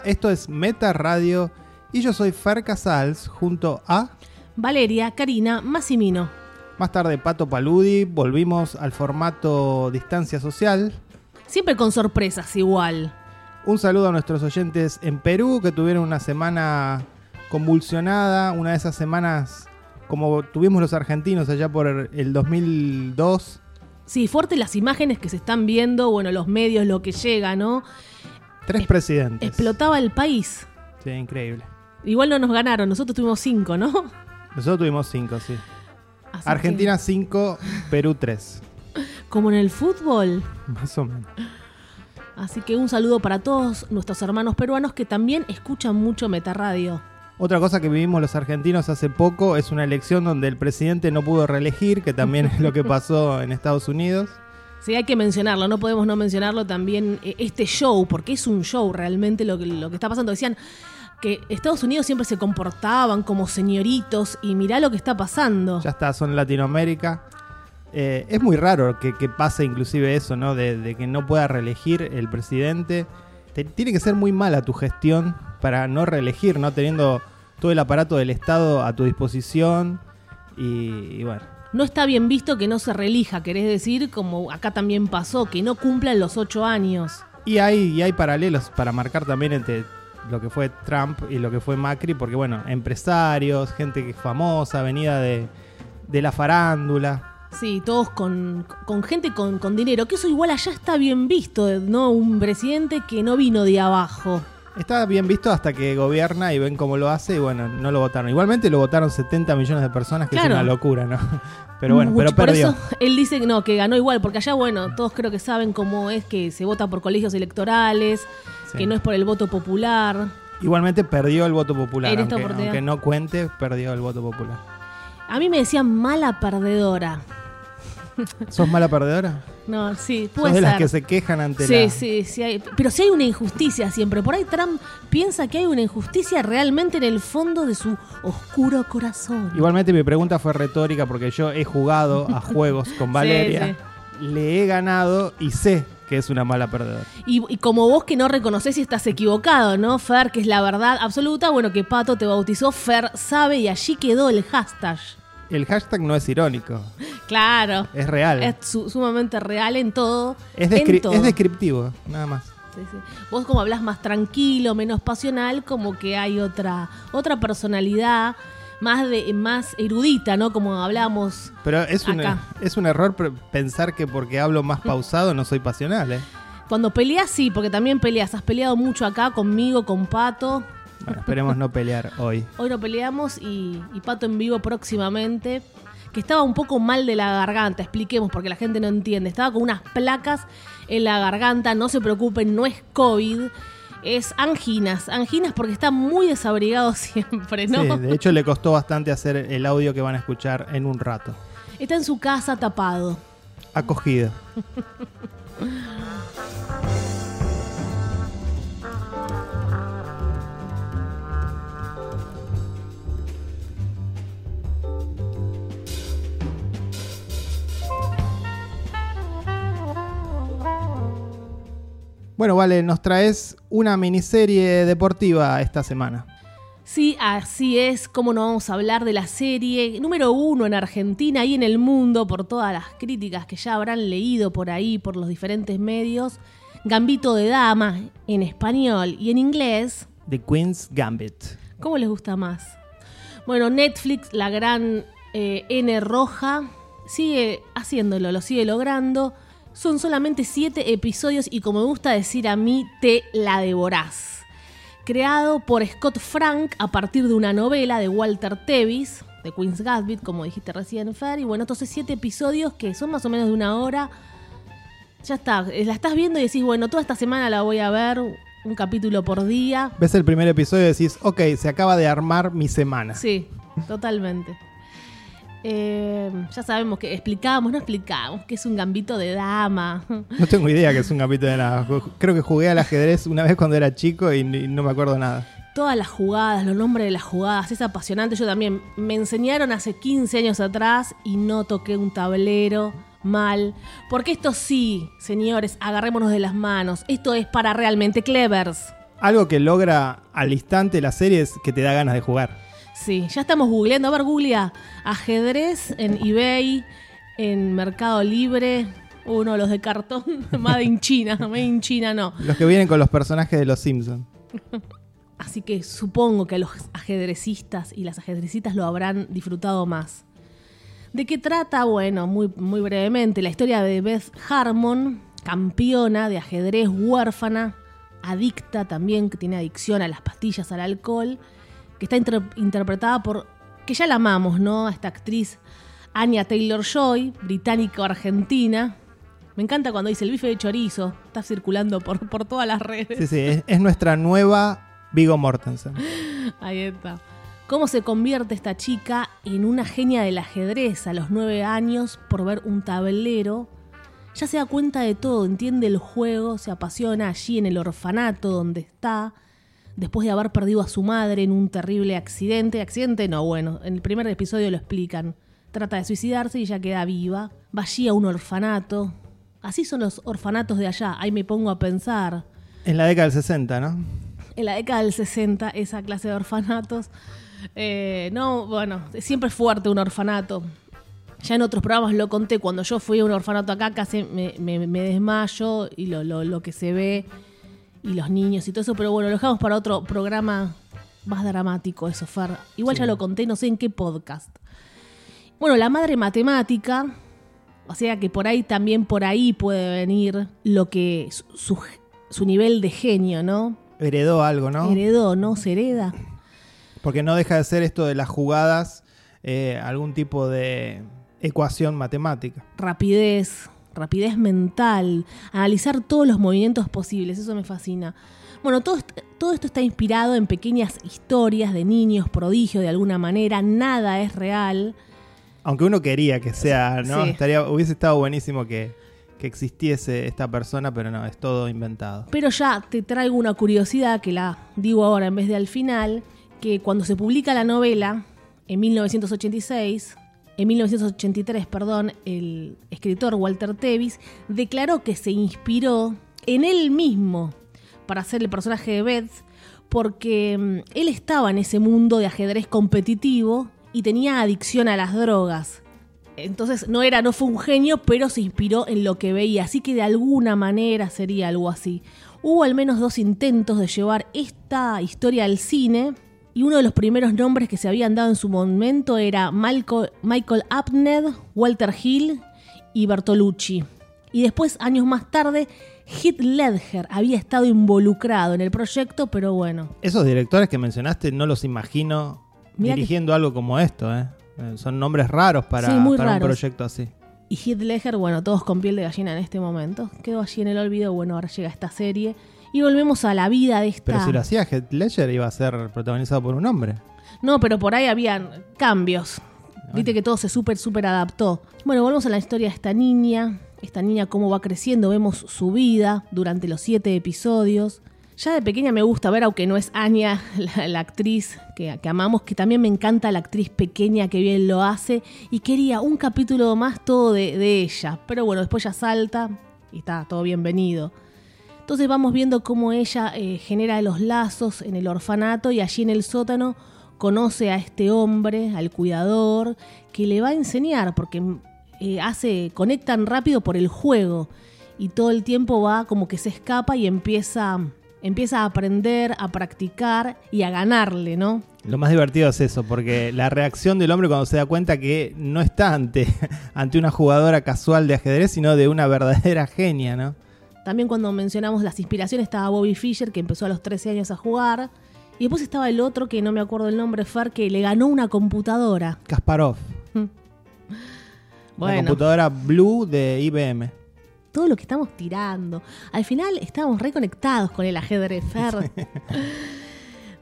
Hola, esto es Meta Radio y yo soy Fer Casals junto a Valeria, Karina, Massimino. más tarde Pato Paludi. Volvimos al formato distancia social. Siempre con sorpresas igual. Un saludo a nuestros oyentes en Perú que tuvieron una semana convulsionada, una de esas semanas como tuvimos los argentinos allá por el 2002. Sí, fuerte las imágenes que se están viendo, bueno, los medios, lo que llega, ¿no? Tres presidentes. Explotaba el país. Sí, increíble. Igual no nos ganaron, nosotros tuvimos cinco, ¿no? Nosotros tuvimos cinco, sí. Así Argentina 5, Perú 3. que, como en el fútbol. Más o menos. Así que un saludo para todos nuestros hermanos peruanos que también escuchan mucho Metaradio. Otra cosa que vivimos los argentinos hace poco es una elección donde el presidente no pudo reelegir, que también es lo que pasó en Estados Unidos. Sí, hay que mencionarlo, no podemos no mencionarlo también eh, este show, porque es un show realmente lo que, lo que está pasando. Decían que Estados Unidos siempre se comportaban como señoritos y mirá lo que está pasando. Ya está, son Latinoamérica. Eh, es muy raro que, pase inclusive eso, ¿no? De, de que no pueda reelegir el presidente. Te- tiene que ser muy mala tu gestión para no reelegir, ¿no? Teniendo todo el aparato del Estado a tu disposición. Y bueno, No está bien visto que no se reelija, querés decir, como acá también pasó, que no cumplan los ocho años. Y hay, y hay paralelos para marcar también entre lo que fue Trump y lo que fue Macri, porque bueno, empresarios, gente que es famosa, venida de, de la farándula. Sí, todos con, con gente con, con dinero, que eso igual allá está bien visto, ¿no? Un presidente que no vino de abajo. Está bien visto hasta que gobierna y ven cómo lo hace y bueno, no lo votaron. Igualmente lo votaron 70 millones de personas, que Claro. es una locura, ¿no? Pero bueno, Mucho- pero por perdió. eso él dice que no, que ganó igual, porque allá, bueno, todos creo que saben cómo es que se vota por colegios electorales, Sí. que no es por el voto popular. Igualmente perdió el voto popular, aunque, aunque no cuente, perdió el voto popular. A mí me decían mala perdedora. ¿Sos mala perdedora? No, sí, ¿Sos puede de las que se quejan ante Sí, la... sí, sí. Hay, pero si hay una injusticia siempre. Por ahí Trump piensa que hay una injusticia realmente en el fondo de su oscuro corazón. Igualmente mi pregunta fue retórica porque yo he jugado a juegos con Valeria, le he ganado y sé que es una mala perdedora. Y, y como vos que no reconoces si estás equivocado, ¿no? Fer, que es la verdad absoluta, bueno, que Pato te bautizó, Fer sabe y allí quedó el hashtag. El hashtag no es irónico, Claro. es real. Es su- sumamente real en todo. Es, en descri- todo. es descriptivo, nada más. Sí, sí. Vos como hablas más tranquilo, menos pasional, como que hay otra, otra personalidad más de más erudita, ¿no? Como hablamos. Pero es un, Acá. es un error pensar que porque hablo más pausado no soy pasional, ¿eh? Cuando peleas, sí, porque también peleas. Has peleado mucho acá conmigo, con Pato. Bueno, esperemos no pelear hoy. Hoy no peleamos y, y Pato en vivo próximamente. Que estaba un poco mal de la garganta, expliquemos porque la gente no entiende. Estaba con unas placas en la garganta, no se preocupen, no es COVID, es anginas. Anginas porque está muy desabrigado siempre, ¿no? Sí, de hecho le costó bastante hacer el audio que van a escuchar en un rato. Está en su casa tapado. Acogido. Bueno, vale, nos traes una miniserie deportiva esta semana. Sí, así es, como no vamos a hablar de la serie número uno en Argentina y en el mundo por todas las críticas que ya habrán leído por ahí, por los diferentes medios. Gambito de Dama en español y en inglés. The Queen's Gambit. ¿Cómo les gusta más? Bueno, Netflix, la gran eh, N roja, sigue haciéndolo, lo sigue logrando. Son solamente siete episodios y como me gusta decir a mí, te la devorás. Creado por Scott Frank a partir de una novela de Walter Tevis. de Queen's Gambit, como dijiste recién, Fer. Y bueno, estos siete episodios que son más o menos de una hora. Ya está, eh, la estás viendo y decís, bueno, toda esta semana la voy a ver, un capítulo por día. Ves el primer episodio y decís, ok, se acaba de armar mi semana. Sí, totalmente. Eh, ya sabemos que explicamos, no explicamos, que es un gambito de dama. No tengo idea que es un capítulo de nada. Creo que jugué al ajedrez una vez cuando era chico y, y no me acuerdo nada. Todas las jugadas, los nombres de las jugadas, es apasionante. Yo también me enseñaron hace 15 años atrás y no toqué un tablero mal. Porque esto sí, señores, agarrémonos de las manos. Esto es para realmente clevers. Algo que logra al instante la serie es que te da ganas de jugar. Sí, ya estamos googleando. A ver, googlea ajedrez en eBay, en Mercado Libre. Uno, los de cartón, Made in China. Made in China no. Los que vienen con los personajes de los Simpsons. Así que supongo que los ajedrecistas y las ajedrecistas lo habrán disfrutado más. ¿De qué trata? Bueno, muy, muy brevemente, la historia de Beth Harmon, campeona de ajedrez huérfana, adicta también, que tiene adicción a las pastillas, al alcohol, que está interpretada por, que ya la amamos, ¿no? A esta actriz Anya Taylor Joy, británico-argentina. Me encanta cuando dice el bife de chorizo, está circulando por, por todas las redes. Sí, sí, es, es nuestra nueva Vigo Mortensen. Ahí está. ¿Cómo se convierte esta chica en una genia del ajedrez a los nueve años por ver un tablero? Ya se da cuenta de todo, entiende el juego, se apasiona allí en el orfanato donde está, después de haber perdido a su madre en un terrible accidente. Accidente no, bueno, en el primer episodio lo explican. Trata de suicidarse y ya queda viva. Va allí a un orfanato. Así son los orfanatos de allá. Ahí me pongo a pensar. En la década del 60, ¿no? En la década del 60, esa clase de orfanatos. Eh, no, bueno, siempre es fuerte un orfanato. Ya en otros programas lo conté, cuando yo fui a un orfanato acá casi me, me, desmayo y lo, lo, lo, que se ve y los niños y todo eso, pero bueno, lo dejamos para otro programa más dramático eso, Fer. Igual sí. ya lo conté, no sé en qué podcast. Bueno, la madre matemática, o sea que por ahí también por ahí puede venir lo que su, su nivel de genio, ¿no? Heredó algo, ¿no? Heredó, ¿no? Se hereda. Porque no deja de ser esto de las jugadas eh, algún tipo de ecuación matemática. Rapidez, rapidez mental, analizar todos los movimientos posibles, eso me fascina. Bueno, todo, todo esto está inspirado en pequeñas historias de niños prodigio de alguna manera, nada es real. Aunque uno quería que sea, ¿no? Sí. Estaría, hubiese estado buenísimo que, que existiese esta persona, pero no, es todo inventado. Pero ya te traigo una curiosidad que la digo ahora en vez de al final, que cuando se publica la novela, en 1986, en 1983, perdón, el escritor Walter Tevis declaró que se inspiró en él mismo para hacer el personaje de Beth, porque mm, él estaba en ese mundo de ajedrez competitivo y tenía adicción a las drogas. Entonces no era, no fue un genio, pero se inspiró en lo que veía, así que de alguna manera sería algo así. Hubo al menos dos intentos de llevar esta historia al cine, y uno de los primeros nombres que se habían dado en su momento era Michael, Michael Abned, Walter Hill y Bertolucci. Y después, años más tarde, Heath Ledger había estado involucrado en el proyecto, pero bueno. Esos directores que mencionaste no los imagino Mirá dirigiendo que... algo como esto, ¿eh? Son nombres raros para, sí, para raros. un proyecto así. Y Heath Ledger, bueno, todos con piel de gallina en este momento. Quedó allí en el olvido, bueno, ahora llega esta serie. Y volvemos a la vida de esta. Pero si lo hacía Heath Ledger iba a ser protagonizado por un hombre. No, pero por ahí habían cambios. Bueno. Viste que todo se súper, súper adaptó. Bueno, volvemos a la historia de esta niña. Esta niña cómo va creciendo, vemos su vida durante los siete episodios. Ya de pequeña me gusta ver, aunque no es Anya, la, la actriz que, que, amamos, que también me encanta la actriz pequeña que bien lo hace. Y quería un capítulo más todo de, de ella. Pero bueno, después ya salta y está todo bienvenido. Entonces vamos viendo cómo ella eh, genera los lazos en el orfanato y allí en el sótano conoce a este hombre, al cuidador, que le va a enseñar, porque eh, hace, conectan rápido por el juego y todo el tiempo va como que se escapa y empieza, empieza a aprender, a practicar y a ganarle, ¿no? Lo más divertido es eso, porque la reacción del hombre cuando se da cuenta que no está ante, ante una jugadora casual de ajedrez, sino de una verdadera genia, ¿no? También cuando mencionamos las inspiraciones estaba Bobby Fischer, que empezó a los 13 años a jugar Y después estaba el otro, que no me acuerdo el nombre, Fer, que le ganó una computadora. Kasparov. La Bueno, computadora Blue de IBM. todo lo que estamos tirando. Al final estábamos reconectados con el ajedrez, Fer.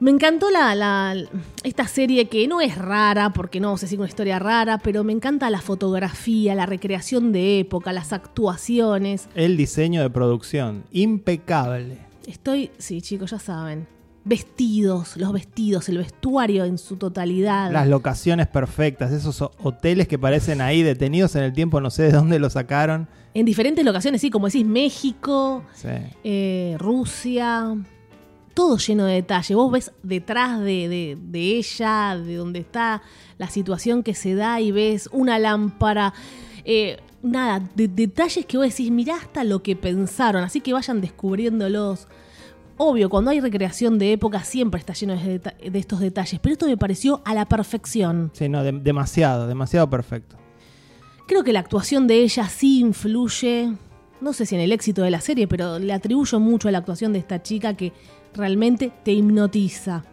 Me encantó la, la- esta serie que no es rara, porque no sé si es una historia rara, pero me encanta la fotografía, la recreación de época, las actuaciones. El diseño de producción. Impecable. Estoy, sí chicos, ya saben, vestidos, los vestidos, el vestuario en su totalidad. Las locaciones perfectas. Esos ho- hoteles que parecen ahí detenidos en el tiempo. No sé de dónde lo sacaron. En diferentes locaciones, sí, como decís, México, Sí. eh, Rusia, todo lleno de detalle. Vos ves detrás de, de- de ella, de donde está la situación que se da y ves una lámpara. eh, nada, de- detalles que vos decís, mirá hasta lo que pensaron, así que vayan descubriéndolos. Obvio, cuando hay recreación de época siempre está lleno de, estos detalles, pero esto me pareció a la perfección. Sí, no, de- demasiado, demasiado perfecto. Creo que la actuación de ella sí influye, no sé si en el éxito de la serie, pero le atribuyo mucho a la actuación de esta chica que realmente te hipnotiza.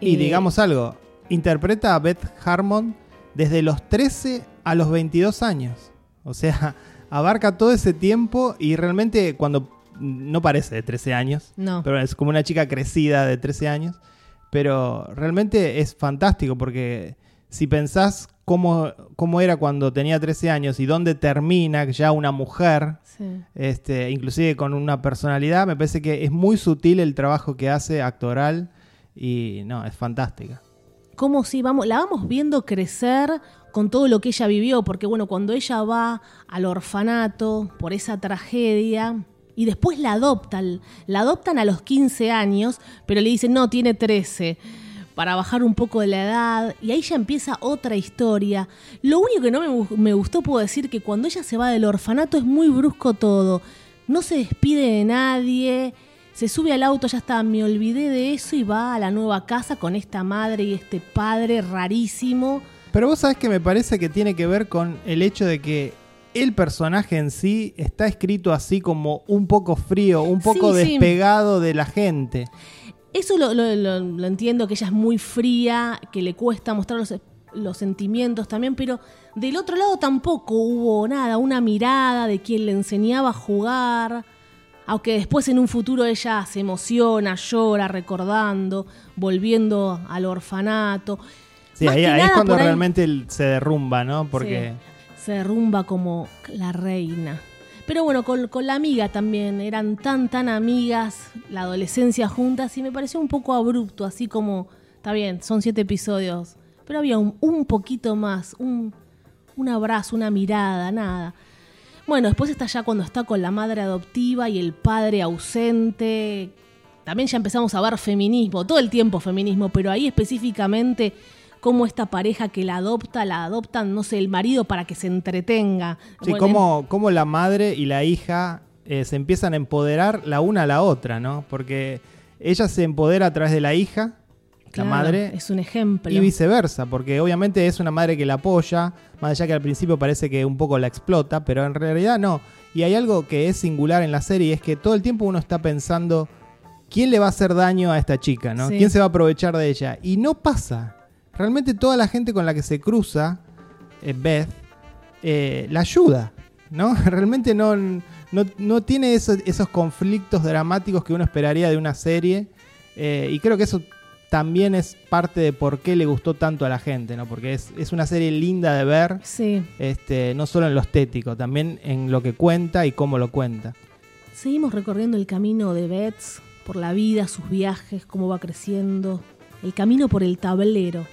Y Eh, digamos algo, interpreta a Beth Harmon desde los 13 a los 22 años. O sea, abarca todo ese tiempo y realmente cuando no parece de 13 años, No. pero es como una chica crecida de 13 años, pero realmente es fantástico porque si pensás cómo, cómo era cuando tenía 13 años y dónde termina ya una mujer, Sí. este, inclusive con una personalidad, me parece que es muy sutil el trabajo que hace actoral y no, es fantástica. Como si vamos, la vamos viendo crecer con todo lo que ella vivió, porque bueno, cuando ella va al orfanato por esa tragedia y después la adoptan, la adoptan a los 15 años, pero le dicen, no, tiene 13, para bajar un poco de la edad, y ahí ya empieza otra historia. Lo único que no me, me gustó, puedo decir, que cuando ella se va del orfanato es muy brusco todo, no se despide de nadie. Se sube al auto, ya está, me olvidé de eso y va a la nueva casa con esta madre y este padre rarísimo. Pero vos sabés que me parece que tiene que ver con el hecho de que el personaje en sí está escrito así como un poco frío, un poco Sí, sí. despegado de la gente. Eso lo, lo- lo- lo entiendo, que ella es muy fría, que le cuesta mostrar los, los sentimientos también, pero del otro lado tampoco hubo nada, una mirada de quien le enseñaba a jugar. Aunque después en un futuro ella se emociona, llora, recordando, volviendo al orfanato. Sí, ahí, es cuando ahí- realmente se derrumba, ¿no? Porque Sí, se derrumba como la reina. Pero bueno, con, con la amiga también, eran tan, tan amigas, la adolescencia juntas, y me pareció un poco abrupto, así como, está bien, son siete episodios, pero había un, un poquito más, un, un abrazo, una mirada, nada. Bueno, después está ya cuando está con la madre adoptiva y el padre ausente. También ya empezamos a ver feminismo, todo el tiempo feminismo, pero ahí específicamente cómo esta pareja que la adopta, la adoptan, no sé, el marido para que se entretenga. sí, Bueno, cómo, cómo la madre y la hija eh, se empiezan a empoderar la una a la otra, ¿no? Porque ella se empodera a través de la hija, claro, la madre, Es un ejemplo. y viceversa, porque obviamente es una madre que la apoya, más allá que al principio parece que un poco la explota, pero en realidad no. Y hay algo que es singular en la serie, es que todo el tiempo uno está pensando, ¿quién le va a hacer daño a esta chica? ¿no? Sí. ¿Quién se va a aprovechar de ella? Y no pasa. Realmente toda la gente con la que se cruza, eh, Beth, eh, la ayuda. ¿no? Realmente no, no, no tiene esos, esos conflictos dramáticos que uno esperaría de una serie. eh, y creo que eso también es parte de por qué le gustó tanto a la gente, ¿no? Porque es, es una serie linda de ver, Sí. este, no solo en lo estético, también en lo que cuenta y cómo lo cuenta. Seguimos recorriendo el camino de Bets por la vida, sus viajes, cómo va creciendo, el camino por el tablero,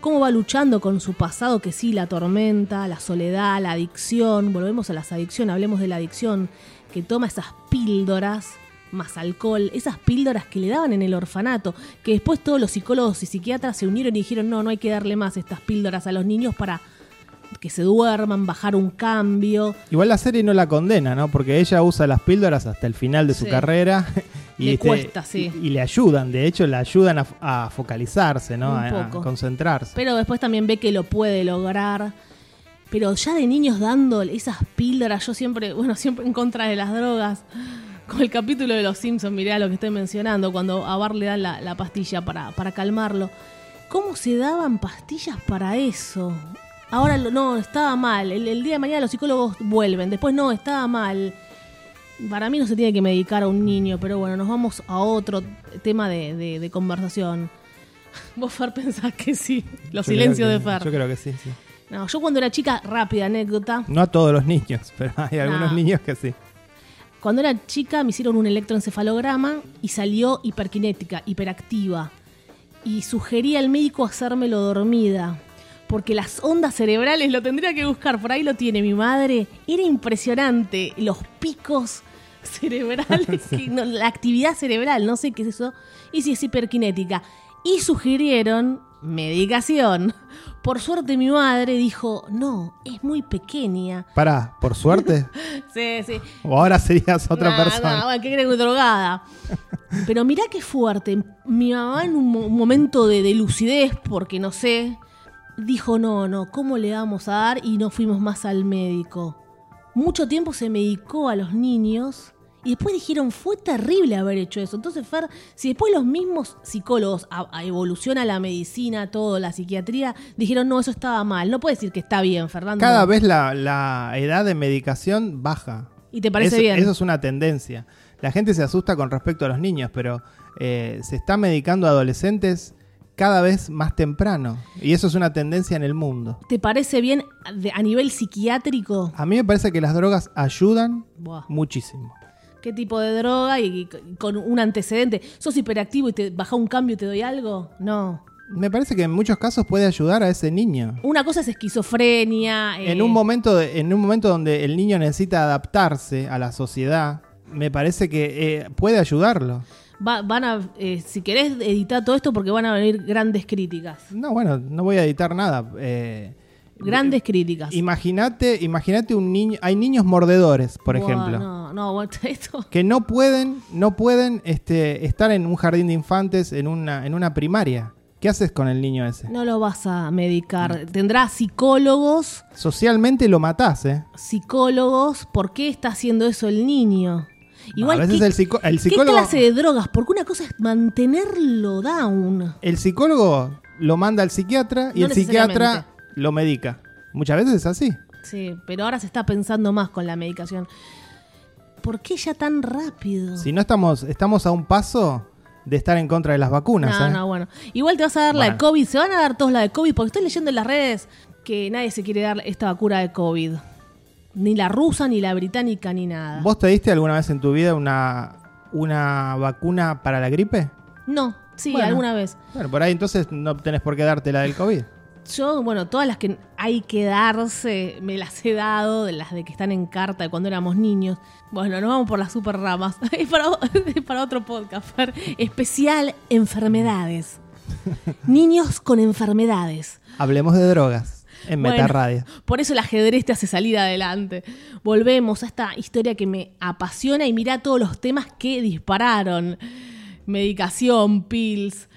cómo va luchando con su pasado que sí la tormenta, la soledad, la adicción, volvemos a las adicciones, hablemos de la adicción, que toma esas píldoras más alcohol, esas píldoras que le daban en el orfanato, que después todos los psicólogos y psiquiatras se unieron y dijeron, no, no hay que darle más estas píldoras a los niños para que se duerman, bajar un cambio. Igual la serie no la condena, ¿no? Porque ella usa las píldoras hasta el final de su Sí. carrera. Y, Le este, cuesta, sí. y, y le ayudan, de hecho, le ayudan a, a focalizarse, ¿no? A, concentrarse. Pero después también ve que lo puede lograr. Pero ya de niños dando esas píldoras, yo siempre, bueno, siempre en contra de las drogas, Con el capítulo de Los Simpsons, mirá lo que estoy mencionando, cuando a Bart le dan la, la pastilla para, para calmarlo. ¿Cómo se daban pastillas para eso? Ahora lo- no, estaba mal. El, el día de mañana los psicólogos vuelven. Después no, estaba mal. Para mí no se tiene que medicar a un niño, pero bueno, nos vamos a otro tema de, de- de conversación. Vos, Fer, pensás que sí. Los Yo silencios de Fer. Yo creo que sí, sí. No, yo cuando era chica, rápida anécdota. No a todos los niños, pero hay algunos No. niños que sí. Cuando era chica me hicieron un electroencefalograma y salió hiperkinética, hiperactiva. Y sugería al médico hacérmelo dormida. Porque las ondas cerebrales, lo tendría que buscar, por ahí lo tiene mi madre. Era impresionante. Los picos cerebrales, que- no, la actividad cerebral, no sé qué es eso. Y si es hiperkinética. Y sugirieron medicación. Por suerte mi madre dijo, no, es muy pequeña. Pará, por suerte. Sí, sí. o ahora serías otra Nah, persona. nah, ¿qué crees que drogada? Pero mirá qué fuerte. Mi mamá en un, mo- un momento de, de lucidez, porque no sé, dijo, no, no, ¿cómo le vamos a dar? Y no fuimos más al médico. Mucho tiempo se medicó a los niños y después dijeron, fue terrible haber hecho eso. Entonces, Fer, si después los mismos psicólogos a, a evoluciona la medicina, todo, la psiquiatría, dijeron, no, eso estaba mal. No puede decir que está bien, Fernando. Cada vez la, la edad de medicación baja. ¿Y te parece eso, bien? Eso es una tendencia. La gente se asusta con respecto a los niños, pero eh, se está medicando a adolescentes cada vez más temprano. Y eso es una tendencia en el mundo. ¿Te parece bien a nivel psiquiátrico? A mí me parece que las drogas ayudan Buah. muchísimo. ¿Qué tipo de droga? Y, y con un antecedente. ¿Sos hiperactivo y te baja un cambio y te doy algo? No. Me parece que en muchos casos puede ayudar a ese niño. Una cosa es esquizofrenia. eh, En un momento, de- en un momento donde el niño necesita adaptarse a la sociedad, me parece que eh, puede ayudarlo. Va- van a, eh, si querés editar todo esto porque van a venir grandes críticas. No, bueno, no voy a editar nada. Eh, Grandes críticas. Imagínate, imagínate un niño, hay niños mordedores, por ejemplo, No, no, esto. que no pueden, no pueden este, estar en un jardín de infantes, en una, en una primaria. ¿Qué haces con el niño ese? No lo vas a medicar. Tendrá psicólogos, Socialmente lo matás, ¿eh? psicólogos. ¿Por qué está haciendo eso el niño? Igual a veces ¿qué- el, psico- el ¿Qué psicólogo, clase de drogas? Porque una cosa es mantenerlo down. el psicólogo lo manda al psiquiatra y No el psiquiatra lo medica. Muchas veces es así. Sí, pero ahora se está pensando más con la medicación. ¿Por qué ya tan rápido? Si no estamos, estamos a un paso de estar en contra de las vacunas. no, ¿eh? no, bueno. Igual te vas a dar la de. COVID. Se van a dar todos la de COVID porque estoy leyendo en las redes que nadie se quiere dar esta vacuna de COVID. Ni la rusa, ni la británica, ni nada. ¿Vos te diste alguna vez en tu vida una, una vacuna para la gripe? No, sí, Bueno. alguna vez. Bueno, por ahí entonces no tenés por qué darte la del COVID. Yo, bueno, todas las que hay que darse, me las he dado, de las de que están en carta de cuando éramos niños. Bueno, nos vamos por las super ramas. Es para, es para otro podcast. Especial enfermedades. Niños con enfermedades. Hablemos de drogas en Bueno, Meta Radio. Por eso el ajedrez te hace salir adelante. Volvemos a esta historia que me apasiona y mira todos los temas que dispararon. Medicación, pills,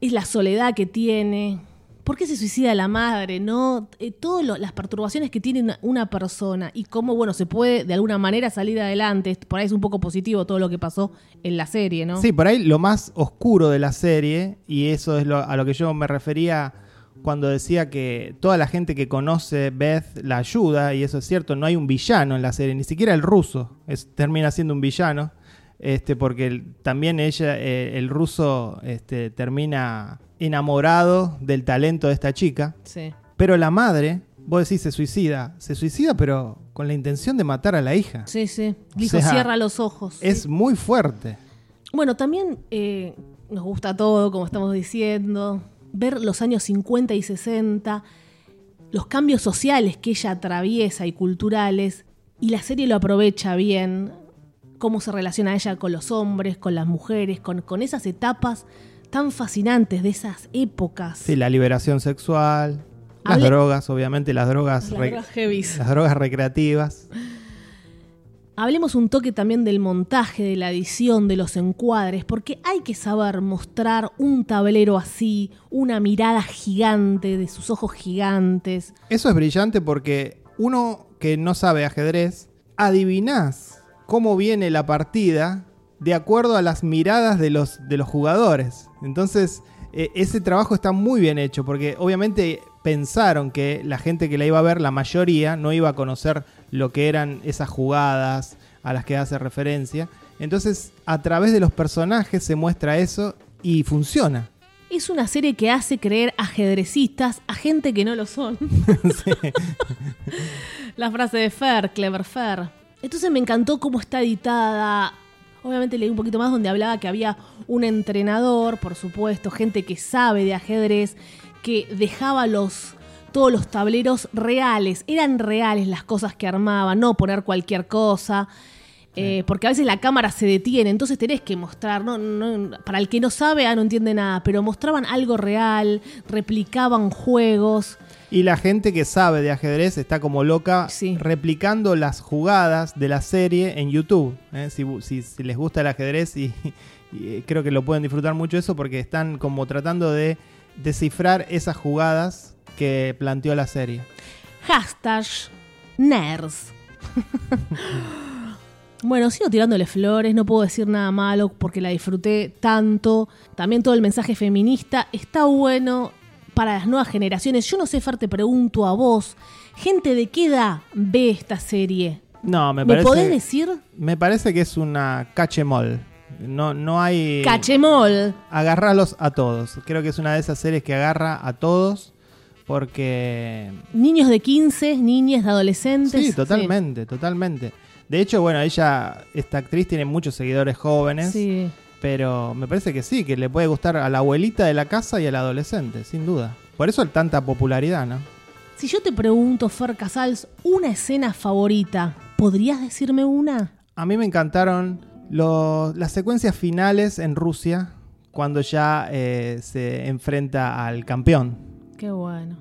es la soledad que tiene. ¿Por qué se suicida la madre? ¿No? Eh, todas las perturbaciones que tiene una, una persona y cómo, bueno, se puede de alguna manera salir adelante. Por ahí es un poco positivo todo lo que pasó en la serie, ¿no? Sí, por ahí lo más oscuro de la serie, y eso es lo- a lo que yo me refería cuando decía que toda la gente que conoce Beth la ayuda, y eso es cierto, no hay un villano en la serie, ni siquiera el ruso es, termina siendo un villano, este, porque el- también ella, eh, el ruso, este, termina enamorado del talento de esta chica, Sí. pero la madre, vos decís, se suicida, se suicida, pero con la intención de matar a la hija. Sí, sí. O Dijo, sea, cierra los ojos. Es muy fuerte. Bueno, también eh, nos gusta todo, como estamos diciendo, ver los años 50 y 60, los cambios sociales que ella atraviesa y culturales, y la serie lo aprovecha bien, cómo se relaciona ella con los hombres, con las mujeres, con, con esas etapas tan fascinantes de esas épocas. Sí, la liberación sexual, las drogas, obviamente las drogas, Las drogas heavies. las drogas recreativas. Hablemos un toque también del montaje, de la edición, de los encuadres, porque hay que saber mostrar un tablero así, una mirada gigante, de sus ojos gigantes. Eso es brillante porque uno que no sabe ajedrez, adivinás cómo viene la partida de acuerdo a las miradas de los, de los jugadores. Entonces, eh, ese trabajo está muy bien hecho, porque obviamente pensaron que la gente que la iba a ver, la mayoría, no iba a conocer lo que eran esas jugadas a las que hace referencia. Entonces, a través de los personajes se muestra eso y funciona. Es una serie que hace creer ajedrecistas a gente que no lo son. La frase de Fer, Clever Fer. Entonces me encantó cómo está editada. Obviamente leí un poquito más donde hablaba que había un entrenador, por supuesto, gente que sabe de ajedrez, que dejaba los todos los tableros reales, eran reales las cosas que armaba, no poner cualquier cosa. Eh, porque a veces la cámara se detiene, entonces tenés que mostrar, ¿no? No- para el que no sabe, ah, no entiende nada, pero mostraban algo real, replicaban juegos. Y la gente que sabe de ajedrez está como loca Sí. replicando las jugadas de la serie en YouTube. ¿eh? Si, si- si les gusta el ajedrez y, y, eh, creo que lo pueden disfrutar mucho eso porque están como tratando de descifrar esas jugadas que planteó la serie. Hashtag nerds. bueno, sigo tirándole flores, no puedo decir nada malo porque la disfruté tanto. También todo el mensaje feminista está bueno para las nuevas generaciones. Yo no sé, Fer, te pregunto a vos, gente de qué edad ve esta serie. No, me ¿Me, parece, podés decir? me parece que es una cachemol. No, no hay... Cachemol. Agarralos a todos. Creo que es una de esas series que agarra a todos porque Niños de 15, niñas, adolescentes. Sí, totalmente, totalmente. De hecho, bueno, ella, esta actriz tiene muchos seguidores jóvenes, Sí. pero me parece que sí, que le puede gustar a la abuelita de la casa y al adolescente, sin duda. Por eso tanta popularidad, ¿no? Si yo te pregunto, Fer Casals, una escena favorita, ¿podrías decirme una? A mí me encantaron los- las secuencias finales en Rusia, cuando ya eh, se enfrenta al campeón. Qué bueno.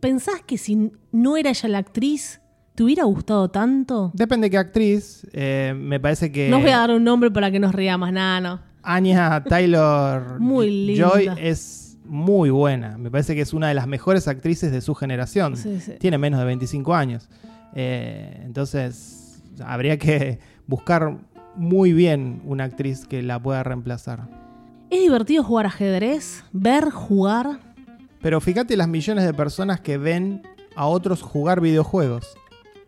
¿Pensás que si no era ella la actriz, te hubiera gustado tanto? Depende qué actriz, eh, me parece que... No os voy a dar un nombre para que nos riamos, nada, no. Anya Taylor Muy linda. Joy es muy buena. Me parece que es una de las mejores actrices de su generación. Sí, sí. Tiene menos de 25 años. Eh, entonces, habría que buscar muy bien una actriz que la pueda reemplazar. ¿Es divertido jugar ajedrez? ¿Ver jugar? Pero fíjate las millones de personas que ven a otros jugar videojuegos.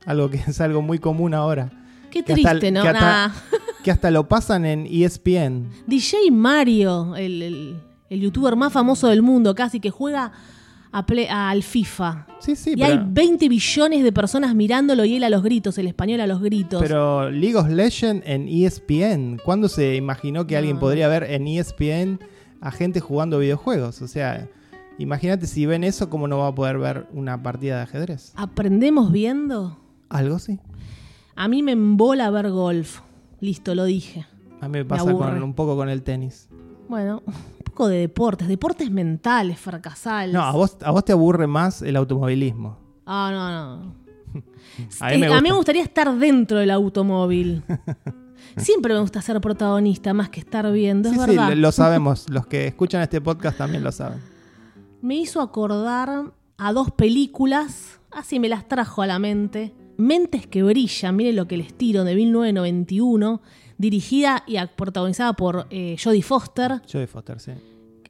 Algo que es algo muy común ahora. Qué Que hasta- triste, ¿no? que hasta-. Que hasta lo pasan en ESPN. DJ Mario, el, el- el youtuber más famoso del mundo, casi que juega a al FIFA. Sí, sí, y pero, hay 20 billones de personas mirándolo y él a los gritos, el español a los gritos. pero League of Legends en ESPN. ¿Cuándo se imaginó que alguien podría ver en ESPN a gente jugando videojuegos? O sea, imagínate si ven eso, ¿cómo no va a poder ver una partida de ajedrez? ¿Aprendemos viendo? Algo sí. A mí me embola ver golf. Listo, lo dije. A mí me pasa con, un poco con el tenis. Bueno, un poco de deportes, deportes mentales, fracasales. No, a vos, a vos te aburre más el automovilismo. Ah, no, no. A mí Eh, me a mí me gusta. gustaría estar dentro del automóvil. Siempre me gusta ser protagonista más que estar viendo, es Sí, sí, verdad. lo- lo sabemos. Los que escuchan este podcast también lo saben. Me hizo acordar a dos películas, así me las trajo a la mente. Mentes que brillan, miren lo que les tiro, de 1991, dirigida y protagonizada por eh, Jodie Foster. Jodie Foster, sí.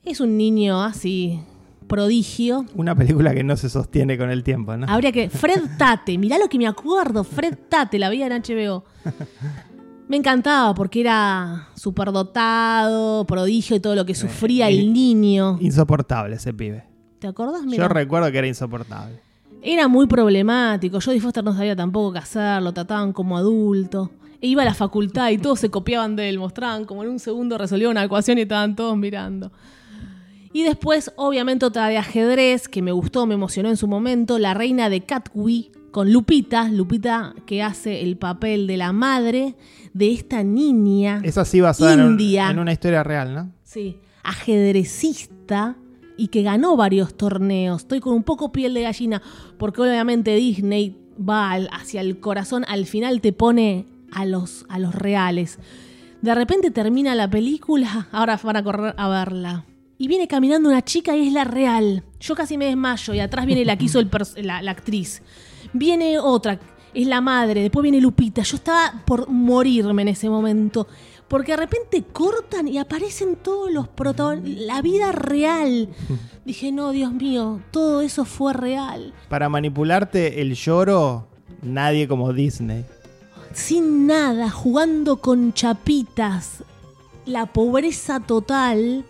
Es un niño así, prodigio. Una película que no se sostiene con el tiempo, ¿no? Habría que. Fred Tate, mirá lo que me acuerdo. Fred Tate, la veía en HBO. Me encantaba porque era superdotado, prodigio y todo lo que sufría el niño. Insoportable ese pibe. ¿Te acordás? Yo Mira. recuerdo que era insoportable. Era muy problemático. Jodie Foster no sabía tampoco qué hacer, lo trataban como adulto. E iba a la facultad y todos se copiaban de él, mostraban como en un segundo resolvía una ecuación y estaban todos mirando. Y después, obviamente, otra de ajedrez que me gustó, me emocionó en su momento, La Reina de Catwi con Lupita. Lupita que hace el papel de la madre de esta niña. Es así basada en, un- India. en una historia real, ¿no? Sí, ajedrecista y que ganó varios torneos. Estoy con un poco piel de gallina porque obviamente Disney va al- hacia el corazón, al final te pone a los, a los reales. De repente termina la película, ahora van a correr a verla. Y viene caminando una chica y es la real. Yo casi me desmayo y atrás viene la que hizo el la, la actriz. Viene otra. es la madre, después viene Lupita. Yo estaba por morirme en ese momento. Porque de repente cortan y aparecen todos los protagonistas, la vida real. Dije, no, Dios mío, todo eso fue real. Para manipularte el lloro, nadie como Disney. Sin nada, jugando con chapitas, la pobreza total.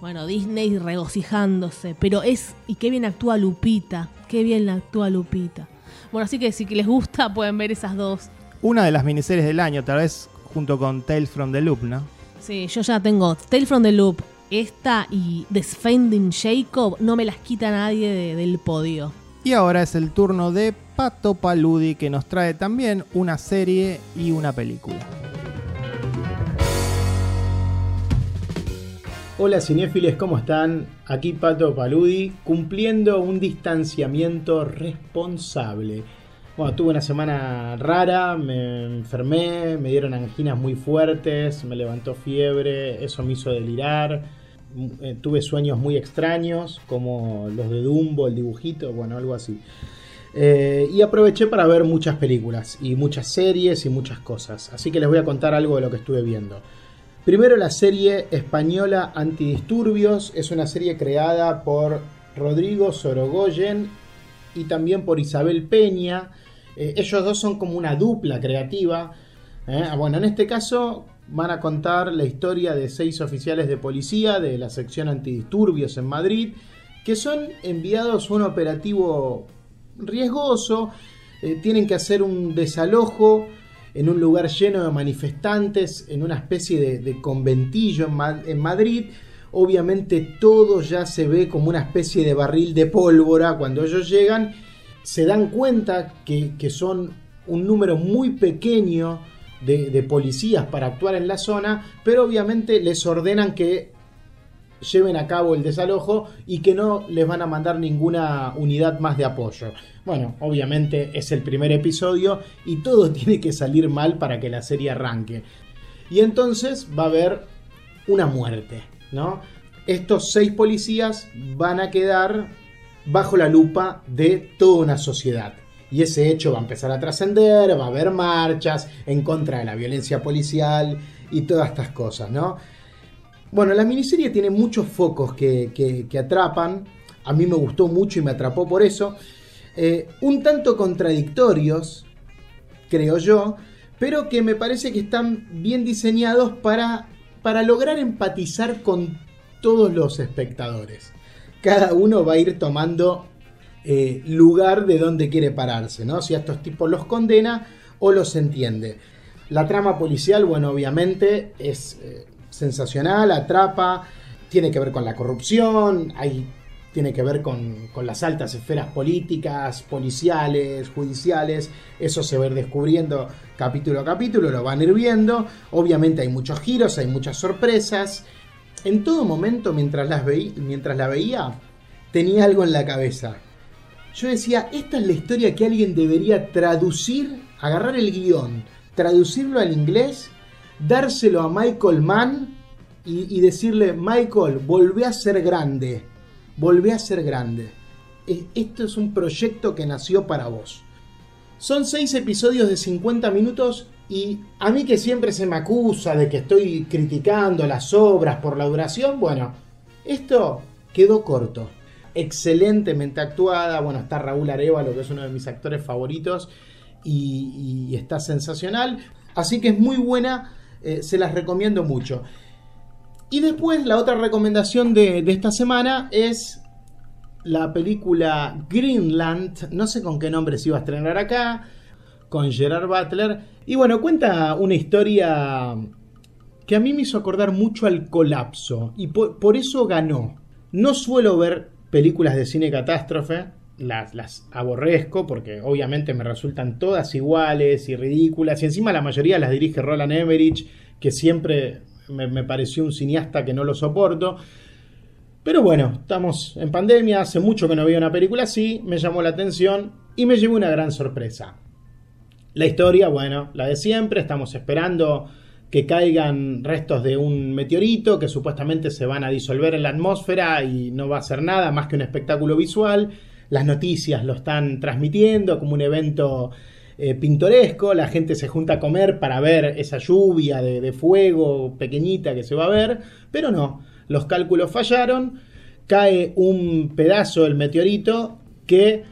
Bueno, Disney regocijándose, pero es. Y qué bien actúa Lupita, qué bien actúa Lupita. Bueno, así que si les gusta pueden ver esas dos. Una de las miniseries del año, tal vez junto con Tales from the Loop, ¿no? Sí, yo ya tengo Tales from the Loop, esta y Defending Jacob, no me las quita nadie de- del podio. Y ahora es el turno de Pato Paludi que nos trae también una serie y una película. Hola cinéfiles, ¿cómo están? Aquí Pato Paludi, cumpliendo un distanciamiento responsable. Bueno, tuve una semana rara, me enfermé, me dieron anginas muy fuertes, me levantó fiebre, eso me hizo delirar. Eh, tuve sueños muy extraños, como los de Dumbo, el dibujito, bueno, algo así. Eh, y aproveché para ver muchas películas y muchas series y muchas cosas. Así que les voy a contar algo de lo que estuve viendo. Primero la serie española Antidisturbios, es una serie creada por Rodrigo Sorogoyen y también por Isabel Peña. Eh, ellos dos son como una dupla creativa. ¿eh? Bueno, en este caso van a contar la historia de seis oficiales de policía de la sección Antidisturbios en Madrid, que son enviados a un operativo riesgoso, eh, tienen que hacer un desalojo en un lugar lleno de manifestantes, en una especie de, conventillo en, Ma- en Madrid. Obviamente todo ya se ve como una especie de barril de pólvora cuando ellos llegan. Se dan cuenta que son un número muy pequeño de, policías para actuar en la zona, pero obviamente les ordenan que lleven a cabo el desalojo y que no les van a mandar ninguna unidad más de apoyo. Bueno, obviamente es el primer episodio y todo tiene que salir mal para que la serie arranque. Y entonces va a haber una muerte, ¿no? Estos seis policías van a quedar bajo la lupa de toda una sociedad. Y ese hecho va a empezar a trascender, va a haber marchas en contra de la violencia policial y todas estas cosas, ¿no? Bueno, la miniserie tiene muchos focos que, que- atrapan. A mí me gustó mucho y me atrapó por eso. Eh, un tanto contradictorios, creo yo, pero que me parece que están bien diseñados para, para lograr empatizar con todos los espectadores. Cada uno va a ir tomando eh, lugar de donde quiere pararse, ¿no? Si a estos tipos los condena o los entiende. La trama policial, bueno, obviamente es eh, sensacional, atrapa, tiene que ver con la corrupción, tiene que ver con, con las altas esferas políticas, policiales, judiciales, eso se va a ir descubriendo capítulo a capítulo, lo van a ir viendo, obviamente hay muchos giros, hay muchas sorpresas, en todo momento mientras, las veí- mientras la veía tenía algo en la cabeza. Yo decía, esta es la historia que alguien debería traducir, agarrar el guion, traducirlo al inglés, dárselo a Michael Mann y, decirle, Michael, volvé a ser grande, volvé a ser grande. Esto es un proyecto que nació para vos. Son seis episodios de 50 minutos y a mí que siempre se me acusa de que estoy criticando las obras por la duración, bueno, esto quedó corto. Excelentemente actuada, bueno, está Raúl Arevalo, que es uno de mis actores favoritos, y, está sensacional. Así que es muy buena, eh, se las recomiendo mucho. Y después la otra recomendación de, esta semana es la película Greenland, no sé con qué nombre se iba a estrenar acá, con Gerard Butler. Y bueno, cuenta una historia que a mí me hizo acordar mucho al colapso y por eso ganó. No suelo ver películas de cine catástrofe, las, las aborrezco porque obviamente me resultan todas iguales y ridículas y encima la mayoría las dirige Roland Emmerich, que siempre me, pareció un cineasta que no lo soporto. Pero bueno, estamos en pandemia, hace mucho que no veía una película así, me llamó la atención y me llevó una gran sorpresa. La historia, bueno, la de siempre, estamos esperando que caigan restos de un meteorito que supuestamente se van a disolver en la atmósfera y no va a ser nada más que un espectáculo visual. Las noticias lo están transmitiendo como un evento eh, pintoresco, la gente se junta a comer para ver esa lluvia de, fuego pequeñita que se va a ver, pero no, los cálculos fallaron, cae un pedazo del meteorito que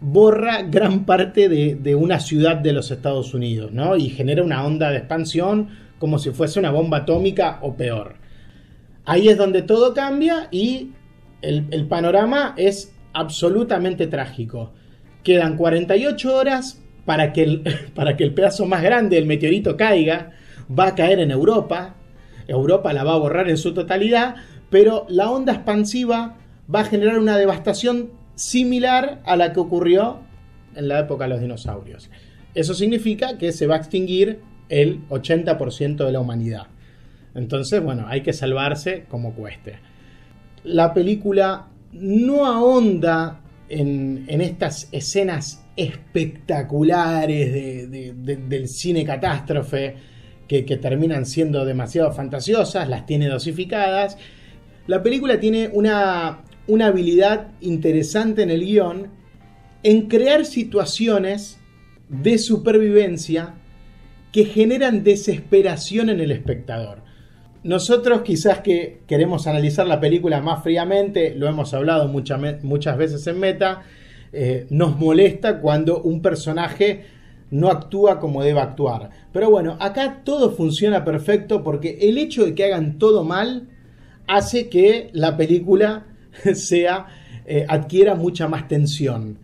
borra gran parte de, de una ciudad de los Estados Unidos, ¿no? Y genera una onda de expansión como si fuese una bomba atómica o peor. Ahí es donde todo cambia y el, panorama es absolutamente trágico. Quedan 48 horas para que, el, para que el pedazo más grande del meteorito caiga. Va a caer en Europa. Europa la va a borrar en su totalidad. Pero la onda expansiva va a generar una devastación similar a la que ocurrió en la época de los dinosaurios. Eso significa que se va a extinguir el 80% de la humanidad. Entonces, bueno, hay que salvarse como cueste. La película no ahonda en, estas escenas espectaculares de- de- de- del cine catástrofe que, que terminan siendo demasiado fantasiosas, las tiene dosificadas. La película tiene una, una habilidad interesante en el guion en crear situaciones de supervivencia que generan desesperación en el espectador. Nosotros quizás que queremos analizar la película más fríamente, lo hemos hablado muchas veces en Meta, eh, nos molesta cuando un personaje no actúa como debe actuar. Pero bueno, acá todo funciona perfecto porque el hecho de que hagan todo mal hace que la película sea eh, adquiera mucha más tensión.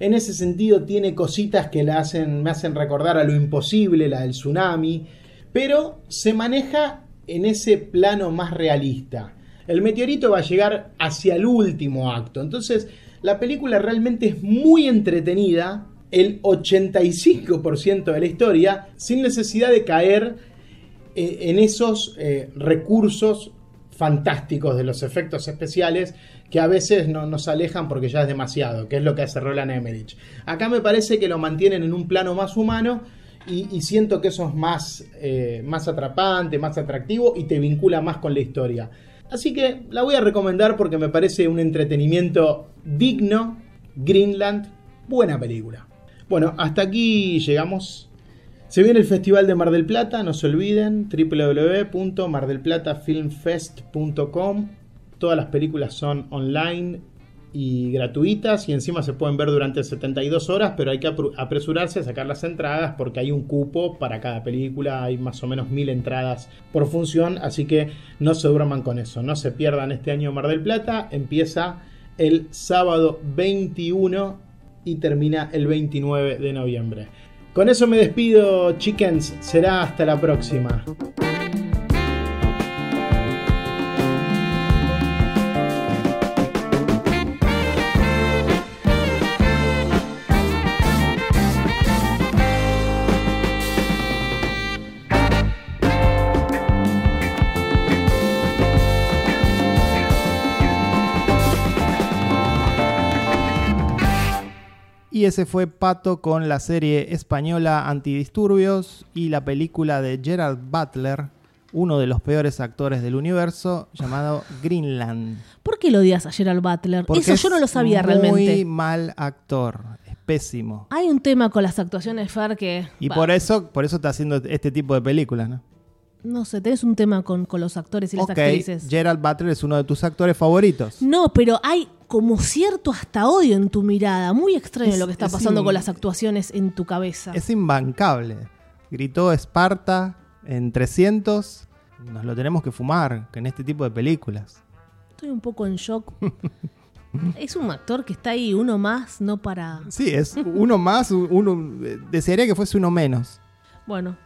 En ese sentido tiene cositas que la hacen, me hacen recordar a lo imposible, la del tsunami, pero se maneja en ese plano más realista. El meteorito va a llegar hacia el último acto, entonces la película realmente es muy entretenida, el 85% de la historia, sin necesidad de caer eh, en esos eh, recursos fantásticos de los efectos especiales que a veces no, nos alejan porque ya es demasiado, que es lo que hace Roland Emmerich. Acá me parece que lo mantienen en un plano más humano y, siento que eso es más, eh, más atrapante, más atractivo y te vincula más con la historia. Así que la voy a recomendar porque me parece un entretenimiento digno, Greenland, buena película. Bueno, hasta aquí llegamos. Se viene el Festival de Mar del Plata, no se olviden, www.mardelplatafilmfest.com. Todas las películas son online y gratuitas y encima se pueden ver durante 72 horas, pero hay que apresurarse a sacar las entradas porque hay un cupo para cada película, hay más o menos mil entradas por función, así que no se duerman con eso, no se pierdan este año Mar del Plata, empieza el sábado 21 y termina el 29 de noviembre. Con eso me despido, chickens. Será hasta la próxima. Ese fue Pato con la serie española Antidisturbios y la película de Gerard Butler, uno de los peores actores del universo, llamado Greenland. ¿Por qué lo odias a Gerald Butler? Porque Eso yo no lo sabía Muy realmente. mal actor, es pésimo. Hay un tema con las actuaciones, Fer, que... Y bah, por eso, por eso está haciendo este tipo de películas, ¿no? No sé, tenés un tema con, con los actores y las Ok, actrices. Gerald Butler es uno de tus actores favoritos. No, pero hay como cierto hasta odio en tu mirada. Muy extraño Es- lo que está es pasando in- con las actuaciones en tu cabeza. Es imbancable. Gritó Esparta en 300. Nos lo tenemos que fumar que en este tipo de películas. Estoy un poco en shock. es un actor que está ahí, uno más, no para... Sí, es uno más, uno eh, desearía que fuese uno menos. Bueno.